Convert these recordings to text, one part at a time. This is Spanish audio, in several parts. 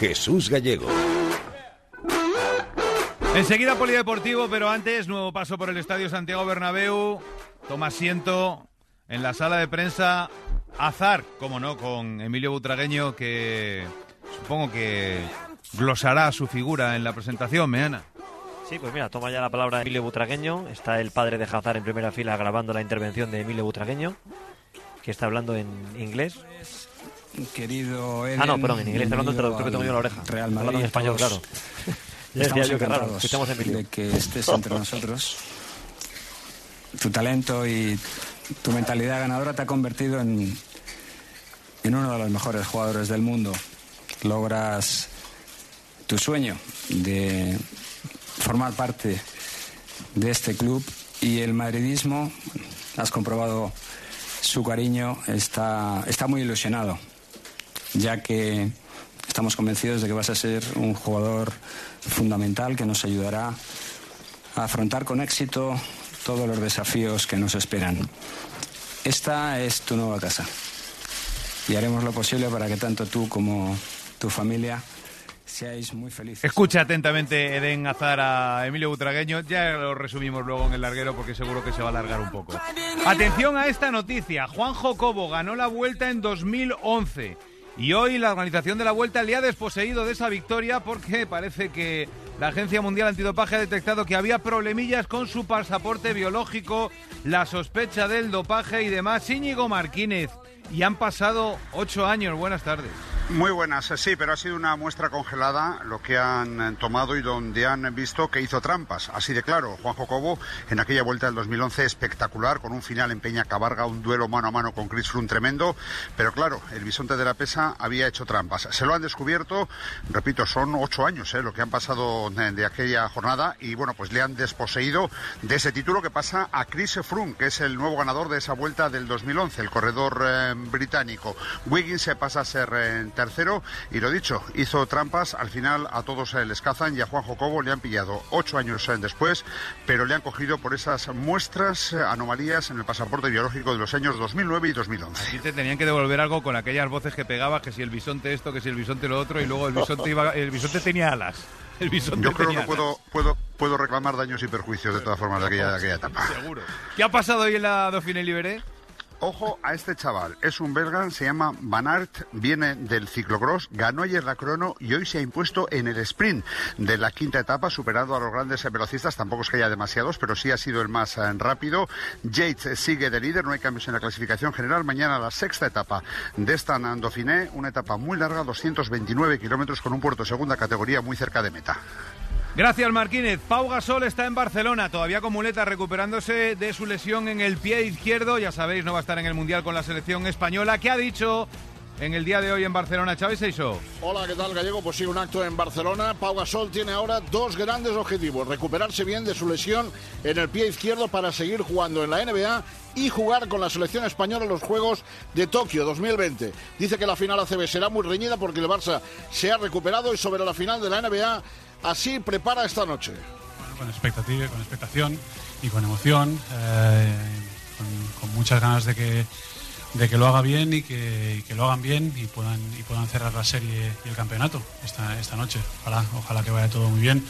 Jesús Gallego. Enseguida Polideportivo, pero antes nuevo paso por el Estadio Santiago Bernabéu. Toma asiento en la sala de prensa Azar, como no, con Emilio Butragueño que supongo que glosará su figura en la presentación, Meana. Sí, pues mira, toma ya la palabra Emilio Butragueño. Está el padre de Hazard en primera fila grabando la intervención de Emilio Butragueño, que está hablando en inglés. Querido Ah, no, perdón, en inglés, está hablando el traductor que tengo yo en la oreja. Real Hablando en español, claro. Ya decía yo que raro, encantados que estamos en de que estés entre nosotros. Tu talento y tu mentalidad ganadora te ha convertido en, en uno de los mejores jugadores del mundo. Logras tu sueño de formar parte de este club y el madridismo, has comprobado su cariño, está, está muy ilusionado, ya que estamos convencidos de que vas a ser un jugador fundamental que nos ayudará a afrontar con éxito todos los desafíos que nos esperan. Esta es tu nueva casa y haremos lo posible para que tanto tú como tu familia seáis muy felices. Escucha atentamente Eden Azar a Emilio Butragueño. Ya lo resumimos luego en el larguero porque seguro que se va a alargar un poco. Atención a esta noticia. Juanjo Cobo ganó la vuelta en 2011. Y hoy la organización de la vuelta le ha desposeído de esa victoria porque parece que la Agencia Mundial Antidopaje ha detectado que había problemillas con su pasaporte biológico, la sospecha del dopaje y demás. Íñigo Martínez. Y han pasado ocho años. Buenas tardes. Muy buenas, sí, pero ha sido una muestra congelada lo que han eh, tomado y donde han visto que hizo trampas. Así de claro, Juanjo Cobo en aquella vuelta del 2011 espectacular, con un final en Peña Cabarga, un duelo mano a mano con Chris Froome tremendo. Pero claro, el bisonte de la pesa había hecho trampas. Se lo han descubierto, repito, son ocho años eh, lo que han pasado de, aquella jornada y bueno, pues le han desposeído de ese título que pasa a Chris Froome, que es el nuevo ganador de esa vuelta del 2011, el corredor eh, británico. Wiggins se pasa a ser eh, tercero y lo dicho, hizo trampas, al final a todos eh, les cazan y a Juan Jocobo le han pillado ocho años eh, después, pero le han cogido por esas muestras, eh, anomalías en el pasaporte biológico de los años 2009 y 2011. Aquí te tenían que devolver algo con aquellas voces que pegaba, que si el bisonte esto, que si el bisonte lo otro, y luego el bisonte iba, el bisonte tenía alas. El bisonte Yo creo tenía que puedo, puedo, puedo reclamar daños y perjuicios de todas formas de aquella, de aquella etapa. alas, Seguro. ¿Qué ha pasado hoy en la Dauphiné Libéré? Ojo a este chaval, es un belga, se llama Van Aert, viene del ciclocross, ganó ayer la crono y hoy se ha impuesto en el sprint de la quinta etapa, superando a los grandes velocistas, tampoco es que haya demasiados, pero sí ha sido el más eh, rápido. Yates sigue de líder, no hay cambios en la clasificación general. Mañana la sexta etapa de esta Dauphiné, una etapa muy larga, 229 kilómetros con un puerto segunda categoría muy cerca de meta. Gracias, Martínez. Pau Gasol está en Barcelona, todavía con muleta, recuperándose de su lesión en el pie izquierdo. Ya sabéis, no va a estar en el Mundial con la selección española. ¿Qué ha dicho en el día de hoy en Barcelona, Chávez Seixó? Hola, ¿qué tal, Gallego? Pues sí, un acto en Barcelona. Pau Gasol tiene ahora dos grandes objetivos. Recuperarse bien de su lesión en el pie izquierdo para seguir jugando en la NBA y jugar con la selección española en los Juegos de Tokio 2020. Dice que la final ACB será muy reñida porque el Barça se ha recuperado y sobre la final de la NBA así prepara esta noche. Bueno, con expectativa, con expectación y con emoción, eh, con, con muchas ganas de que, de que lo haga bien y que, y que lo hagan bien y puedan, y puedan cerrar la serie y el campeonato esta, esta noche. Ojalá, ojalá que vaya todo muy bien.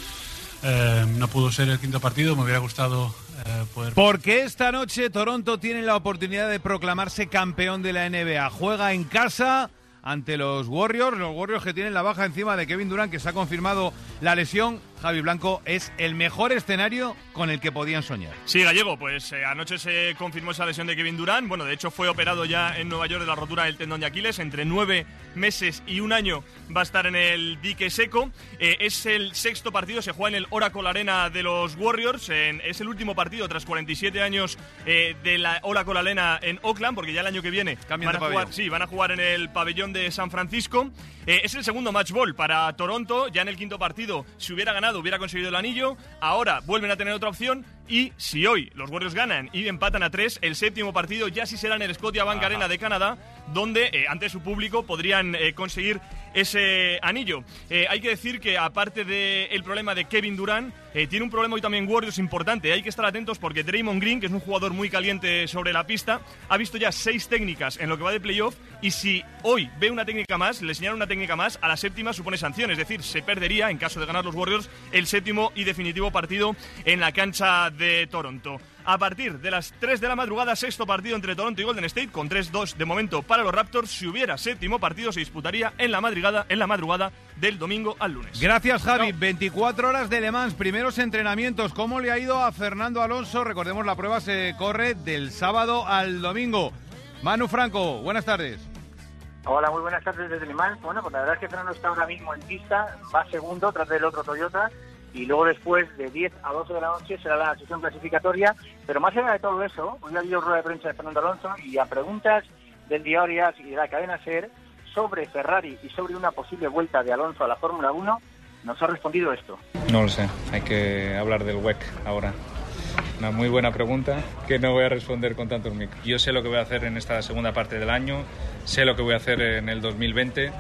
Eh, no pudo ser el quinto partido, me hubiera gustado eh, poder... Porque esta noche Toronto tiene la oportunidad de proclamarse campeón de la NBA. Juega en casa ante los Warriors, los Warriors que tienen la baja encima de Kevin Durant, que se ha confirmado la lesión. Javi Blanco es el mejor escenario con el que podían soñar. Sí, Gallego, pues eh, anoche se confirmó esa lesión de Kevin Durant. Bueno, de hecho fue operado ya en Nueva York de la rotura del tendón de Aquiles. Entre nueve meses y un año va a estar en el dique seco. Eh, es el sexto partido, se juega en el Oracle Arena de los Warriors. En- es el último partido tras 47 años eh, de la Oracle Arena en Oakland, porque ya el año que viene Cambian van a jugar, sí, van a jugar en el pabellón de San Francisco. Eh, es el segundo match ball para Toronto. Ya en el quinto partido, si hubiera ganado, hubiera conseguido el anillo. Ahora vuelven a tener otra opción Y si hoy los Warriors ganan y empatan a tres, el séptimo partido ya sí será en el Scotia Bank Arena de Canadá, donde eh, ante su público podrían eh, conseguir ese anillo. Eh, hay que decir que aparte del problema de Kevin Durant, eh, tiene un problema hoy también Warriors importante. Hay que estar atentos porque Draymond Green, que es un jugador muy caliente sobre la pista, ha visto ya seis técnicas en lo que va de playoff y si hoy ve una técnica más, le señala una técnica más, a la séptima supone sanción. Es decir, se perdería, en caso de ganar los Warriors, el séptimo y definitivo partido en la cancha de Toronto a partir de las 3 de la madrugada, sexto partido entre Toronto y Golden State, con 3-2 de momento para los Raptors. Si hubiera séptimo partido, se disputaría en la madrugada, en la madrugada del domingo al lunes. Gracias, Javi. 24 horas de Le Mans, primeros entrenamientos. ¿Cómo le ha ido a Fernando Alonso? Recordemos, la prueba se corre del sábado al domingo. Manu Franco, buenas tardes. Hola, muy buenas tardes desde Le Mans. Bueno, pues la verdad es que Fernando está ahora mismo en pista, va segundo tras del otro Toyota y luego después de 10 a 12 de la noche será la sesión clasificatoria. Pero más allá de todo eso, hoy ha habido rueda de prensa de Fernando Alonso y a preguntas del diario y de la cadena SER sobre Ferrari y sobre una posible vuelta de Alonso a la Fórmula 1, nos ha respondido esto. No lo sé, hay que hablar del WEC ahora. Una muy buena pregunta que no voy a responder con tantos micros. Yo sé lo que voy a hacer en esta segunda parte del año, sé lo que voy a hacer en el 2020,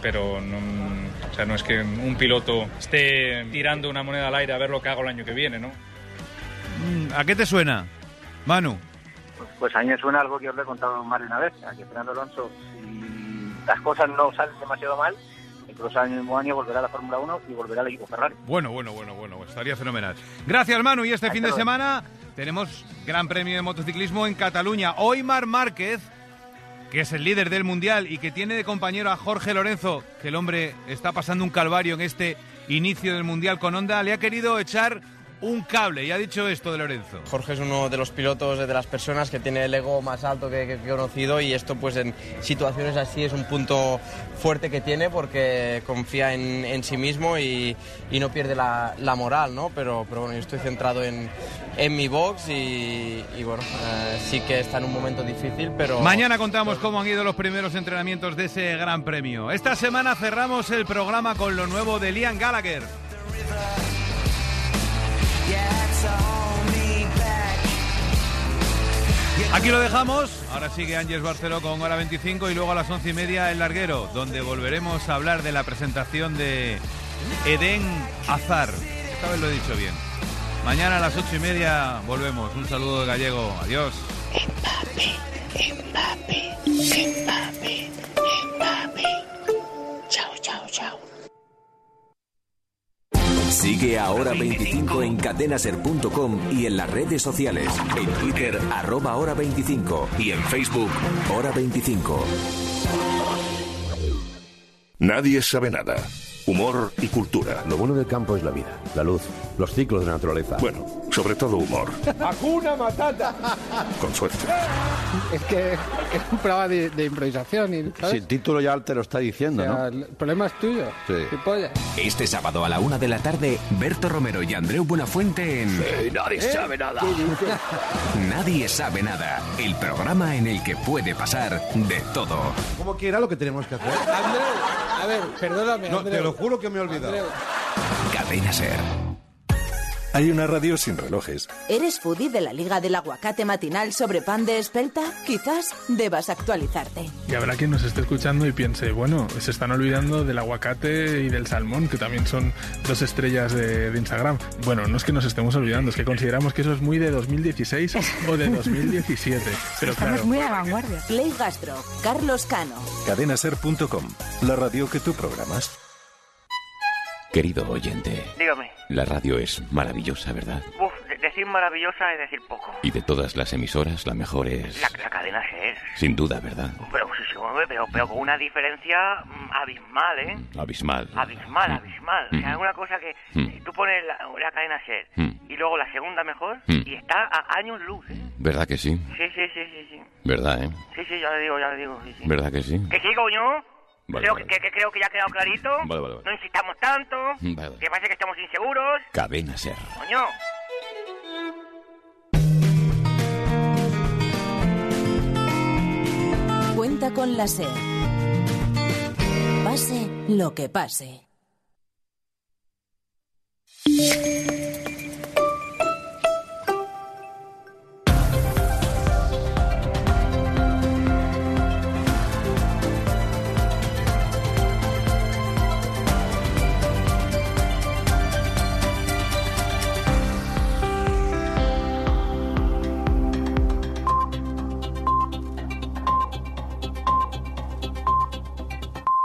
pero no, o sea, no es que un piloto esté tirando una moneda al aire a ver lo que hago el año que viene, ¿no? Mm, ¿A qué te suena, Manu? Pues, pues a mí me suena algo que os lo he contado más de una vez, a que Fernando Alonso, si las cosas no salen demasiado mal, el próximo mismo año volverá a la Fórmula 1 y volverá al equipo Ferrari. Bueno, bueno, bueno, bueno, estaría fenomenal. Gracias, Manu. Y este fin de semana tenemos Gran Premio de Motociclismo en Cataluña. Hoy Mar Márquez, que es el líder del Mundial y que tiene de compañero a Jorge Lorenzo, que el hombre está pasando un calvario en este inicio del Mundial con Honda, le ha querido echar un cable y ha dicho esto de Lorenzo. Jorge es uno de los pilotos, de las personas que tiene el ego más alto que, he conocido y esto pues en situaciones así es un punto fuerte que tiene porque confía en, en sí mismo y, y, no pierde la, la moral, ¿no? Pero, pero, bueno, yo estoy centrado en, en mi box y, y bueno, eh, sí que está en un momento difícil, pero... Mañana contamos cómo han ido los primeros entrenamientos de ese gran premio. Esta semana cerramos el programa con lo nuevo de Liam Gallagher. Aquí lo dejamos. Ahora sigue Ángeles Barceló con hora 25 y luego a las once y media el larguero, donde volveremos a hablar de la presentación de Eden Azar. Esta vez lo he dicho bien. Mañana a las ocho y media volvemos. Un saludo de gallego. Adiós. Sigue a Hora 25 en cadenaser.com y en las redes sociales. En Twitter, arroba Hora 25 y en Facebook, Hora 25. Nadie sabe nada. Humor y cultura. Lo bueno del campo es la vida, la luz, los ciclos de naturaleza. Bueno, sobre todo humor. ¡Hakuna Matata! Con suerte. Es que es un programa de, de improvisación. Y, ¿sabes? Si el título ya te lo está diciendo, O sea, ¿no? El problema es tuyo. Sí. Este sábado a la una de la tarde, Berto Romero y Andreu Buenafuente en nadie sabe nada. Nadie sabe nada. El programa en el que puede pasar de todo. ¿Cómo que era lo que tenemos que hacer? Andreu, a ver, perdóname. No, Andreu. te lo juro que me he olvidado. Andreu. Cadena Ser. Hay una radio sin relojes. ¿Eres foodie de la Liga del Aguacate Matinal sobre pan de espelta? Quizás debas actualizarte. Y habrá quien nos esté escuchando y piense, bueno, se están olvidando del aguacate y del salmón, que también son dos estrellas de, de Instagram. Bueno, no es que nos estemos olvidando, es que consideramos que eso es muy de 2016 o de 2017. Pero Estamos claro, muy a la vanguardia. Play Gastro, Carlos Cano. Cadenaser.com, la radio que tú programas. Querido oyente, Dígame. la radio es maravillosa, ¿verdad? Uf, de- decir maravillosa es decir poco. Y de todas las emisoras, la mejor es... La, la cadena es. Sin duda, ¿verdad? Pero, sí, sí, pero, pero con una diferencia mm, abismal, ¿eh? Abismal. Abismal, abismal. O sea, es una cosa que Mm. tú pones la, la cadena SER Mm. y luego la segunda mejor Mm. y está a años luz, ¿eh? ¿Verdad que sí? Sí, sí, sí, sí, sí. ¿Verdad, eh? Sí, sí, ya le digo, ya le digo, sí, sí. ¿Verdad que sí? ¿Que sí, coño? Vale, creo, vale. Que, que creo que ya ha quedado clarito. Vale, vale, vale. No insistamos tanto. Vale, vale. Que parece que estamos inseguros. Cadena Ser. Coño. Cuenta con la SER. Pase lo que pase.